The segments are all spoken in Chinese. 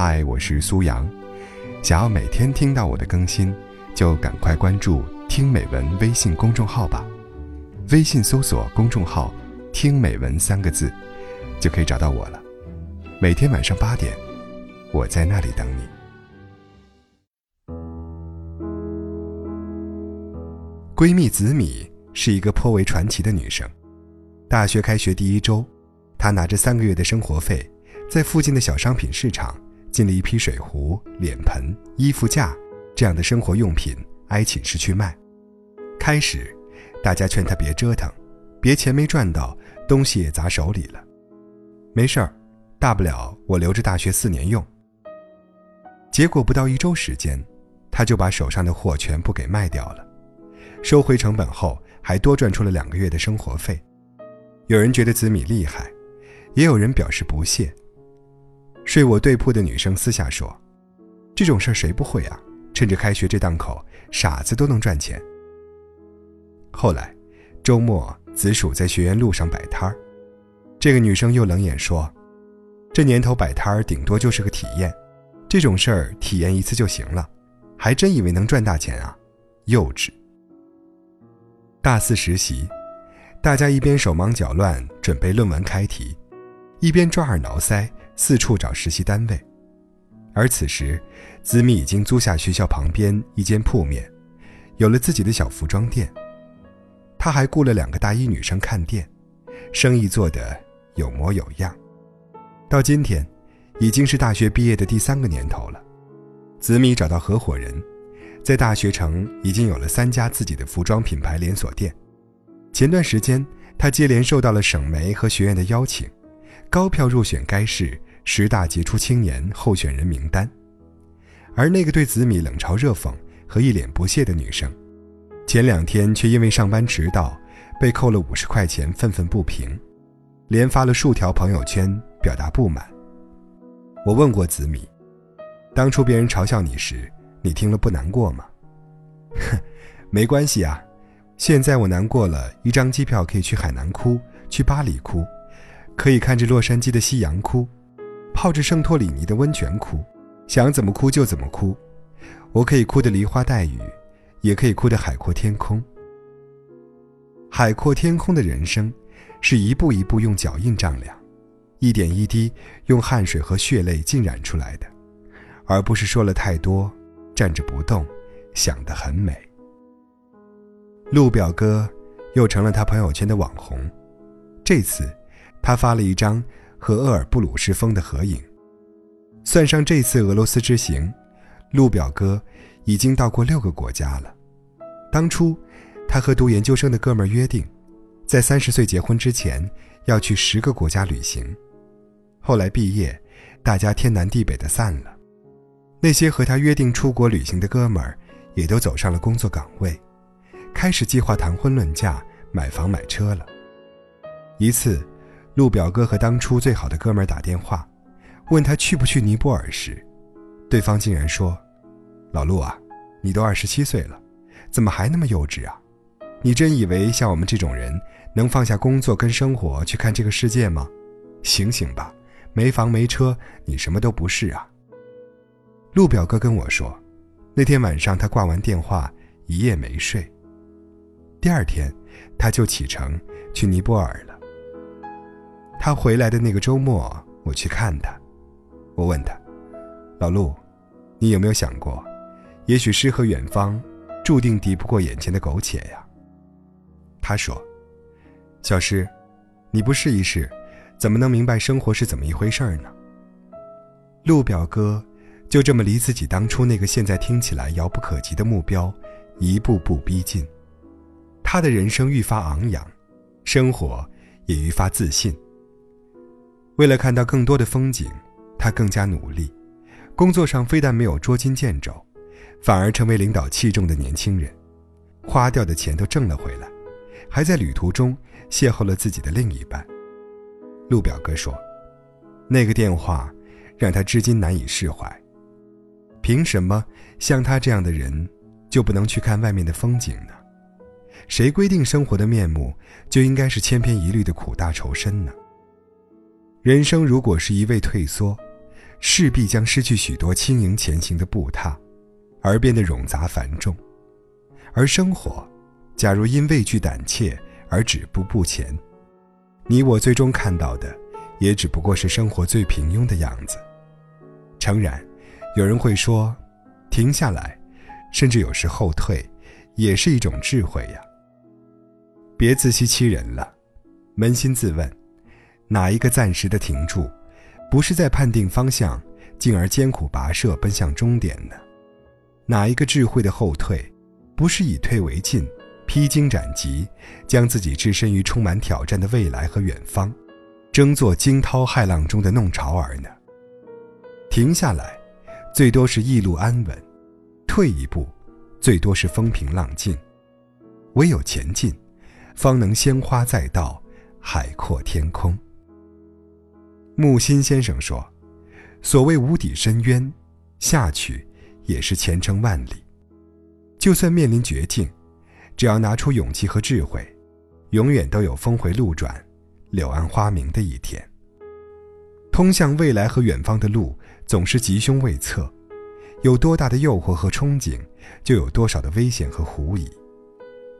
嗨，我是苏阳。想要每天听到我的更新，就赶快关注“听美文”微信公众号吧。微信搜索公众号“听美文”三个字，就可以找到我了。每天晚上八点，我在那里等你。闺蜜紫米是一个颇为传奇的女生。大学开学第一周，她拿着三个月的生活费。在附近的小商品市场进了一批水壶、脸盆、衣服架这样的生活用品，挨寝室去卖。开始，大家劝他别折腾，别钱没赚到，东西也砸手里了。没事儿，大不了我留着大学四年用。结果不到一周时间，他就把手上的货全部给卖掉了，收回成本后还多赚出了两个月的生活费。有人觉得紫米厉害，也有人表示不屑。睡我对铺的女生私下说：“这种事儿谁不会啊？趁着开学这档口，傻子都能赚钱。”后来，周末紫薯在学院路上摆摊儿，这个女生又冷眼说：“这年头摆摊儿顶多就是个体验，这种事儿体验一次就行了，还真以为能赚大钱啊？幼稚！”大四实习，大家一边手忙脚乱准备论文开题，一边抓耳挠腮。四处找实习单位，而此时，子米已经租下学校旁边一间铺面，有了自己的小服装店。他还雇了两个大一女生看店，生意做得有模有样。到今天，已经是大学毕业的第三个年头了。子米找到合伙人，在大学城已经有了三家自己的服装品牌连锁店。前段时间，他接连受到了省媒和学院的邀请，高票入选该市。十大杰出青年候选人名单，而那个对子米冷嘲热讽和一脸不屑的女生，前两天却因为上班迟到被扣了五十块钱，愤愤不平，连发了数条朋友圈表达不满。我问过子米，当初别人嘲笑你时，你听了不难过吗？哼，没关系啊，现在我难过了，一张机票可以去海南哭，去巴黎哭，可以看着洛杉矶的夕阳哭。泡着圣托里尼的温泉哭，想怎么哭就怎么哭，我可以哭得梨花带雨，也可以哭得海阔天空。海阔天空的人生，是一步一步用脚印丈量，一点一滴用汗水和血泪浸染出来的，而不是说了太多，站着不动，想得很美。陆表哥又成了他朋友圈的网红，这次，他发了一张。和厄尔布鲁士峰的合影，算上这次俄罗斯之行，陆表哥已经到过六个国家了。当初，他和读研究生的哥们儿约定，在三十岁结婚之前要去十个国家旅行。后来毕业，大家天南地北的散了。那些和他约定出国旅行的哥们儿，也都走上了工作岗位，开始计划谈婚论嫁、买房买车了。一次。陆表哥和当初最好的哥们儿打电话，问他去不去尼泊尔时，对方竟然说：“老陆啊，你都二十七岁了，怎么还那么幼稚啊？你真以为像我们这种人能放下工作跟生活去看这个世界吗？醒醒吧，没房没车，你什么都不是啊。”陆表哥跟我说，那天晚上他挂完电话一夜没睡。第二天，他就启程去尼泊尔了。他回来的那个周末，我去看他。我问他：“老陆，你有没有想过，也许诗和远方，注定敌不过眼前的苟且呀？”他说：“小诗，你不试一试，怎么能明白生活是怎么一回事呢？”陆表哥就这么离自己当初那个现在听起来遥不可及的目标，一步步逼近。他的人生愈发昂扬，生活也愈发自信。为了看到更多的风景，他更加努力。工作上非但没有捉襟见肘，反而成为领导器重的年轻人。花掉的钱都挣了回来，还在旅途中邂逅了自己的另一半。陆表哥说：“那个电话让他至今难以释怀。凭什么像他这样的人就不能去看外面的风景呢？谁规定生活的面目就应该是千篇一律的苦大仇深呢？”人生如果是一味退缩，势必将失去许多轻盈前行的步踏，而变得冗杂繁重。而生活，假如因畏惧胆怯而止步不前，你我最终看到的，也只不过是生活最平庸的样子。诚然，有人会说，停下来，甚至有时后退，也是一种智慧呀。别自欺欺人了，扪心自问，哪一个暂时的停住，不是在判定方向，进而艰苦跋涉奔向终点呢？哪一个智慧的后退，不是以退为进，披荆斩棘，将自己置身于充满挑战的未来和远方，争做惊涛骇浪中的弄潮儿呢？停下来，最多是一路安稳；退一步，最多是风平浪静。唯有前进，方能鲜花再道，海阔天空。木心先生说：“所谓无底深渊，下去也是前程万里。就算面临绝境，只要拿出勇气和智慧，永远都有峰回路转、柳暗花明的一天。通向未来和远方的路。”总是吉凶未测，有多大的诱惑和憧憬，就有多少的危险和狐疑。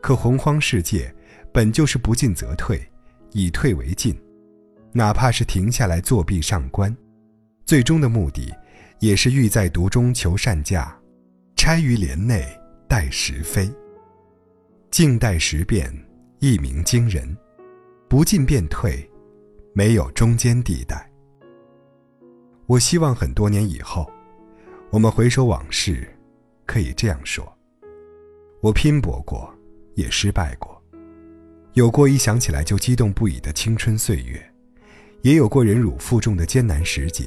可洪荒世界本就是不进则退，以退为进，哪怕是停下来作壁上观，最终的目的，也是欲在独中求善价，拆于帘内待时飞。静待时变，一鸣惊人；不进便退，没有中间地带。我希望很多年以后，我们回首往事，可以这样说：我拼搏过，也失败过，有过一想起来就激动不已的青春岁月，也有过忍辱负重的艰难时节。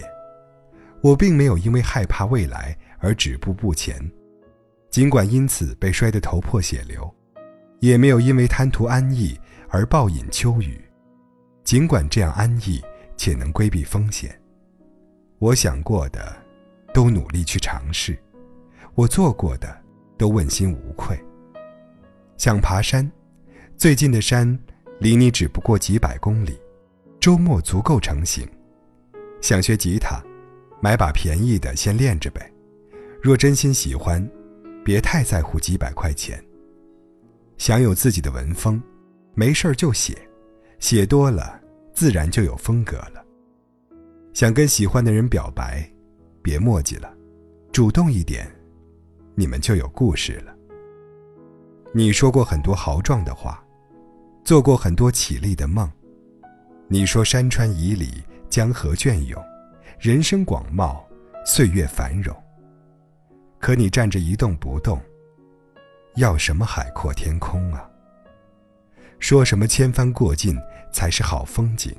我并没有因为害怕未来而止步不前，尽管因此被摔得头破血流，也没有因为贪图安逸而暴饮秋雨，尽管这样安逸且能规避风险。我想过的，都努力去尝试；我做过的，都问心无愧。想爬山，最近的山离你只不过几百公里，周末足够成型。想学吉他，买把便宜的先练着呗。若真心喜欢，别太在乎几百块钱。想有自己的文风，没事儿就写，写多了，自然就有风格了。想跟喜欢的人表白，别墨迹了，主动一点，你们就有故事了。你说过很多豪壮的话，做过很多绮丽的梦。你说山川旖旎，江河隽永，人生广袤，岁月繁荣。可你站着一动不动，要什么海阔天空啊？说什么千帆过尽才是好风景？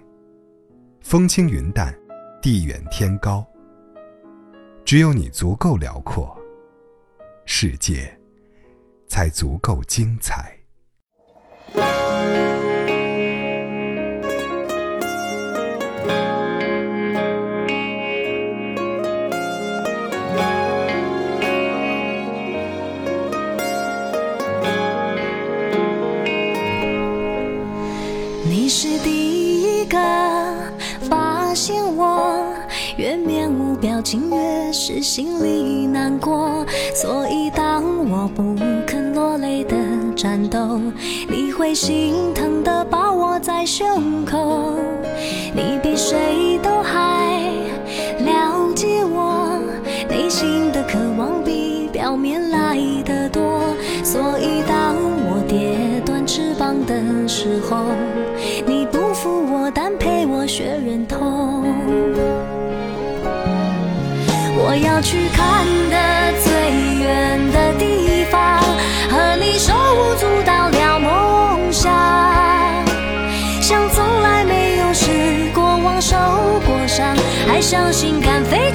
风轻云淡。地远天高，只有你足够辽阔，世界才足够精彩。情，越是心里难过。所以当我不肯落泪的战斗，你会心疼的抱我在胸口。你比谁都伤，还相信敢飞